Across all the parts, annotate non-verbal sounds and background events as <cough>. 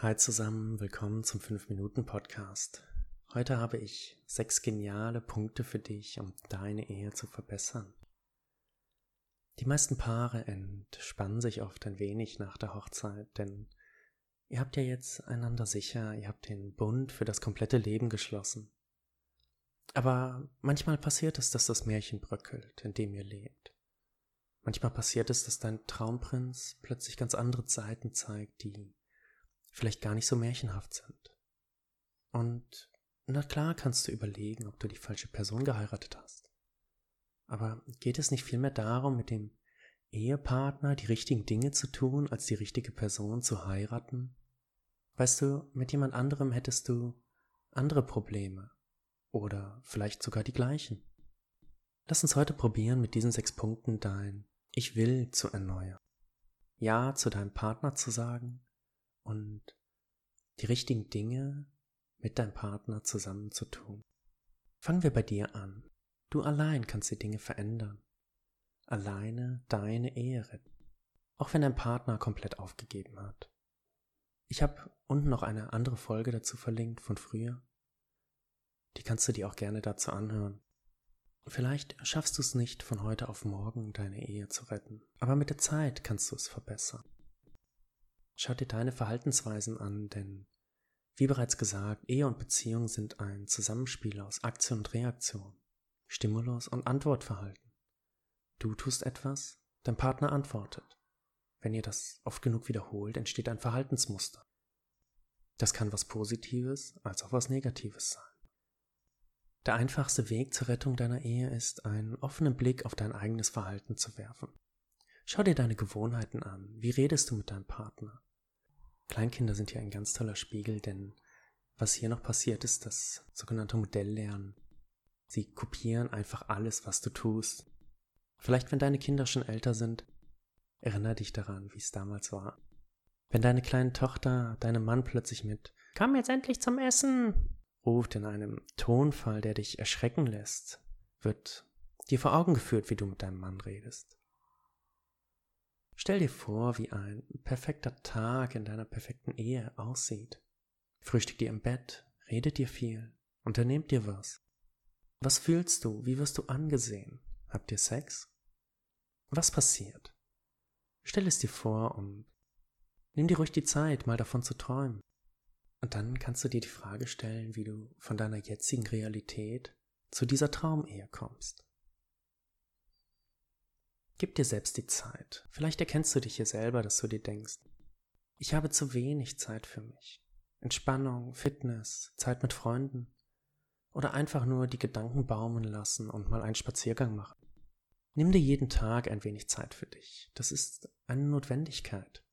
Hi zusammen, willkommen zum 5-Minuten-Podcast. Heute habe ich sechs geniale Punkte für dich, um deine Ehe zu verbessern. Die meisten Paare entspannen sich oft ein wenig nach der Hochzeit, denn ihr habt ja jetzt einander sicher, ihr habt den Bund für das komplette Leben geschlossen. Aber manchmal passiert es, dass das Märchen bröckelt, in dem ihr lebt. Manchmal passiert es, dass dein Traumprinz plötzlich ganz andere Seiten zeigt, die vielleicht gar nicht so märchenhaft sind. Und na klar kannst du überlegen, ob du die falsche Person geheiratet hast. Aber geht es nicht vielmehr darum, mit dem Ehepartner die richtigen Dinge zu tun, als die richtige Person zu heiraten? Weißt du, mit jemand anderem hättest du andere Probleme oder vielleicht sogar die gleichen. Lass uns heute probieren, mit diesen sechs Punkten dein Ich will zu erneuern. Ja zu deinem Partner zu sagen, und die richtigen Dinge mit deinem Partner zusammen zu tun. Fangen wir bei dir an. Du allein kannst die Dinge verändern. Alleine deine Ehe retten. Auch wenn dein Partner komplett aufgegeben hat. Ich habe unten noch eine andere Folge dazu verlinkt von früher. Die kannst du dir auch gerne dazu anhören. Vielleicht schaffst du es nicht von heute auf morgen, deine Ehe zu retten, aber mit der Zeit kannst du es verbessern. Schau dir deine Verhaltensweisen an, denn wie bereits gesagt, Ehe und Beziehung sind ein Zusammenspiel aus Aktion und Reaktion, Stimulus und Antwortverhalten. Du tust etwas, dein Partner antwortet. Wenn ihr das oft genug wiederholt, entsteht ein Verhaltensmuster. Das kann was Positives als auch was Negatives sein. Der einfachste Weg zur Rettung deiner Ehe ist, einen offenen Blick auf dein eigenes Verhalten zu werfen. Schau dir deine Gewohnheiten an. Wie redest du mit deinem Partner? Kleinkinder sind hier ein ganz toller Spiegel, denn was hier noch passiert ist, das sogenannte Modelllernen. Sie kopieren einfach alles, was du tust. Vielleicht, wenn deine Kinder schon älter sind, erinnere dich daran, wie es damals war. Wenn deine kleine Tochter deinem Mann plötzlich mit Komm jetzt endlich zum Essen ruft in einem Tonfall, der dich erschrecken lässt, wird dir vor Augen geführt, wie du mit deinem Mann redest. Stell dir vor, wie ein perfekter Tag in deiner perfekten Ehe aussieht. Frühstückt ihr im Bett, redet ihr viel, unternehmt ihr was. Was fühlst du? Wie wirst du angesehen? Habt ihr Sex? Was passiert? Stell es dir vor und nimm dir ruhig die Zeit, mal davon zu träumen. Und dann kannst du dir die Frage stellen, wie du von deiner jetzigen Realität zu dieser Traumehe kommst. Gib dir selbst die Zeit. Vielleicht erkennst du dich hier selber, dass du dir denkst, ich habe zu wenig Zeit für mich. Entspannung, Fitness, Zeit mit Freunden oder einfach nur die Gedanken baumen lassen und mal einen Spaziergang machen. Nimm dir jeden Tag ein wenig Zeit für dich. Das ist eine Notwendigkeit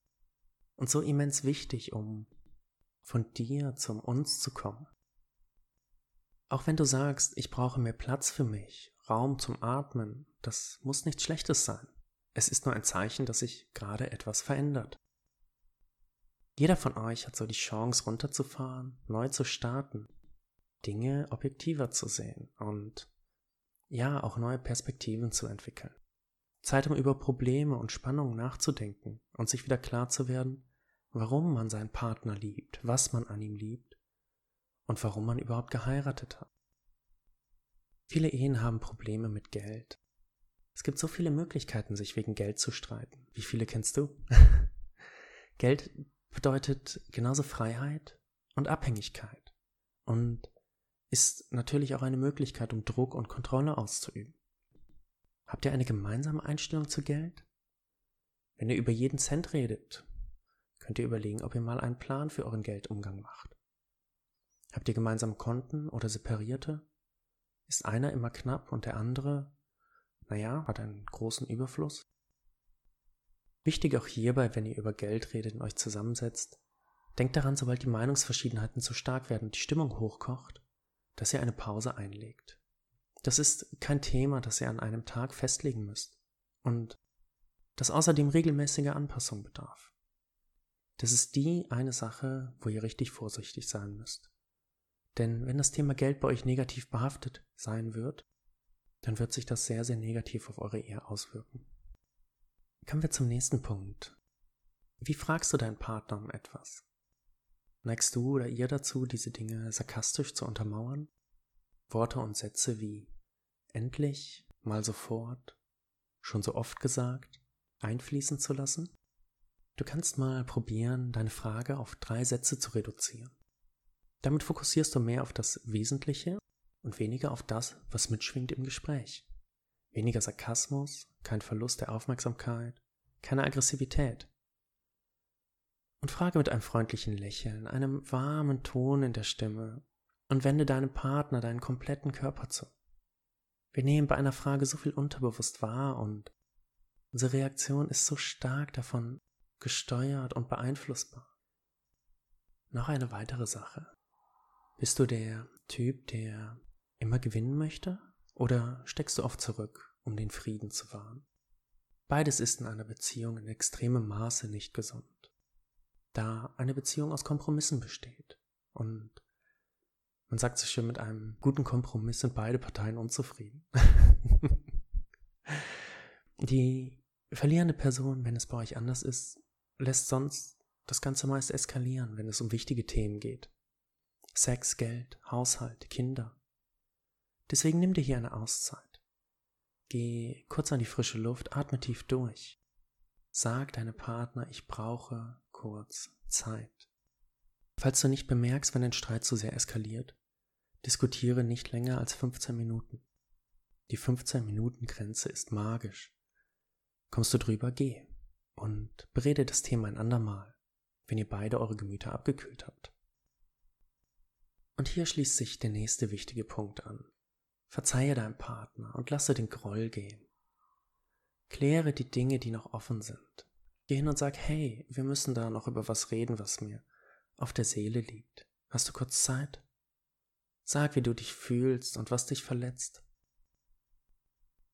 und so immens wichtig, um von dir zum uns zu kommen. Auch wenn du sagst, ich brauche mehr Platz für mich, Raum zum Atmen, das muss nichts Schlechtes sein. Es ist nur ein Zeichen, dass sich gerade etwas verändert. Jeder von euch hat so die Chance runterzufahren, neu zu starten, Dinge objektiver zu sehen und ja, auch neue Perspektiven zu entwickeln. Zeit, um über Probleme und Spannungen nachzudenken und sich wieder klar zu werden, warum man seinen Partner liebt, was man an ihm liebt und warum man überhaupt geheiratet hat. Viele Ehen haben Probleme mit Geld. Es gibt so viele Möglichkeiten, sich wegen Geld zu streiten. Wie viele kennst du? <laughs> Geld bedeutet genauso Freiheit und Abhängigkeit und ist natürlich auch eine Möglichkeit, um Druck und Kontrolle auszuüben. Habt ihr eine gemeinsame Einstellung zu Geld? Wenn ihr über jeden Cent redet, könnt ihr überlegen, ob ihr mal einen Plan für euren Geldumgang macht. Habt ihr gemeinsame Konten oder separierte? Ist einer immer knapp und der andere, naja, hat einen großen Überfluss? Wichtig auch hierbei, wenn ihr über Geld redet und euch zusammensetzt, denkt daran, sobald die Meinungsverschiedenheiten zu stark werden und die Stimmung hochkocht, dass ihr eine Pause einlegt. Das ist kein Thema, das ihr an einem Tag festlegen müsst und das außerdem regelmäßige Anpassung bedarf. Das ist die eine Sache, wo ihr richtig vorsichtig sein müsst. Denn wenn das Thema Geld bei euch negativ behaftet sein wird, dann wird sich das sehr, sehr negativ auf eure Ehe auswirken. Kommen wir zum nächsten Punkt. Wie fragst du deinen Partner um etwas? Neigst du oder ihr dazu, diese Dinge sarkastisch zu untermauern? Worte und Sätze wie endlich, mal sofort, schon so oft gesagt, einfließen zu lassen? Du kannst mal probieren, deine Frage auf drei Sätze zu reduzieren. Damit fokussierst du mehr auf das Wesentliche und weniger auf das, was mitschwingt im Gespräch. Weniger Sarkasmus, kein Verlust der Aufmerksamkeit, keine Aggressivität. Und frage mit einem freundlichen Lächeln, einem warmen Ton in der Stimme und wende deinem Partner deinen kompletten Körper zu. Wir nehmen bei einer Frage so viel unterbewusst wahr und unsere Reaktion ist so stark davon gesteuert und beeinflussbar. Noch eine weitere Sache. Bist du der Typ, der immer gewinnen möchte? Oder steckst du oft zurück, um den Frieden zu wahren? Beides ist in einer Beziehung in extremem Maße nicht gesund, da eine Beziehung aus Kompromissen besteht. Und man sagt so schön, mit einem guten Kompromiss sind beide Parteien unzufrieden. <laughs> Die verlierende Person, wenn es bei euch anders ist, lässt sonst das Ganze meist eskalieren, wenn es um wichtige Themen geht. Sex, Geld, Haushalt, Kinder. Deswegen nimm dir hier eine Auszeit. Geh kurz an die frische Luft, atme tief durch. Sag deinem Partner, ich brauche kurz Zeit. Falls du nicht bemerkst, wenn ein Streit zu sehr eskaliert, diskutiere nicht länger als 15 Minuten. Die 15 Minuten Grenze ist magisch. Kommst du drüber, geh und berede das Thema ein andermal, wenn ihr beide eure Gemüter abgekühlt habt. Und hier schließt sich der nächste wichtige Punkt an. Verzeihe deinem Partner und lasse den Groll gehen. Kläre die Dinge, die noch offen sind. Geh hin und sag, hey, wir müssen da noch über was reden, was mir auf der Seele liegt. Hast du kurz Zeit? Sag, wie du dich fühlst und was dich verletzt.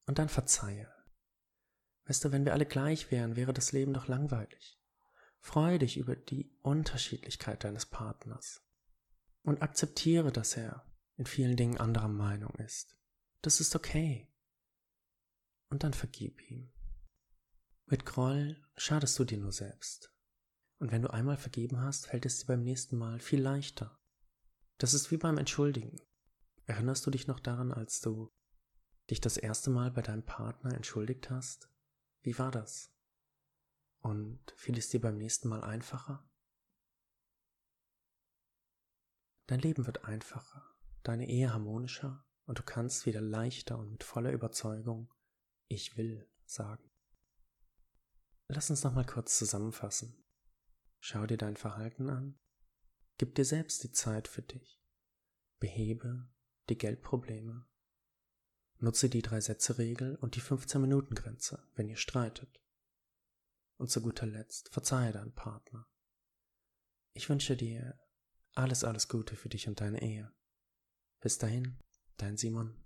Und dann verzeihe. Weißt du, wenn wir alle gleich wären, wäre das Leben doch langweilig. Freue dich über die Unterschiedlichkeit deines Partners und akzeptiere, dass er in vielen Dingen anderer Meinung ist. Das ist okay. Und dann vergib ihm. Mit Groll schadest du dir nur selbst. Und wenn du einmal vergeben hast, fällt es dir beim nächsten Mal viel leichter. Das ist wie beim Entschuldigen. Erinnerst du dich noch daran, als du dich das erste Mal bei deinem Partner entschuldigt hast? Wie war das? Und fiel es dir beim nächsten Mal einfacher? Dein Leben wird einfacher, deine Ehe harmonischer und du kannst wieder leichter und mit voller Überzeugung Ich will sagen. Lass uns nochmal kurz zusammenfassen. Schau dir dein Verhalten an. Gib dir selbst die Zeit für dich. Behebe die Geldprobleme Nutze die Drei-Sätze-Regel und die 15-Minuten-Grenze, wenn ihr streitet. Und zu guter Letzt verzeihe deinen Partner. Ich wünsche dir alles, alles Gute für dich und deine Ehe. Bis dahin, dein Simon.